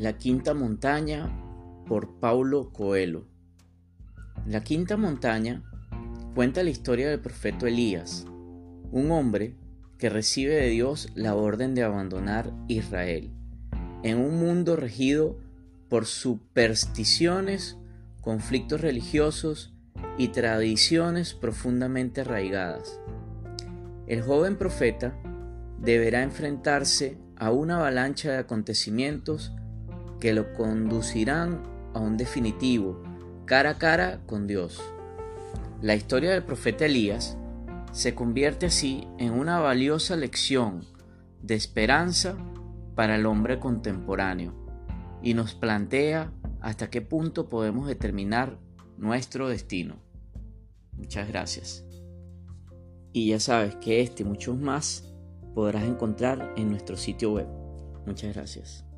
La Quinta Montaña por Paulo Coelho. La Quinta Montaña cuenta la historia del profeta Elías, un hombre que recibe de Dios la orden de abandonar Israel, en un mundo regido por supersticiones, conflictos religiosos y tradiciones profundamente arraigadas. El joven profeta deberá enfrentarse a una avalancha de acontecimientos que lo conducirán a un definitivo cara a cara con Dios. La historia del profeta Elías se convierte así en una valiosa lección de esperanza para el hombre contemporáneo y nos plantea hasta qué punto podemos determinar nuestro destino. Muchas gracias. Y ya sabes que este y muchos más podrás encontrar en nuestro sitio web. Muchas gracias.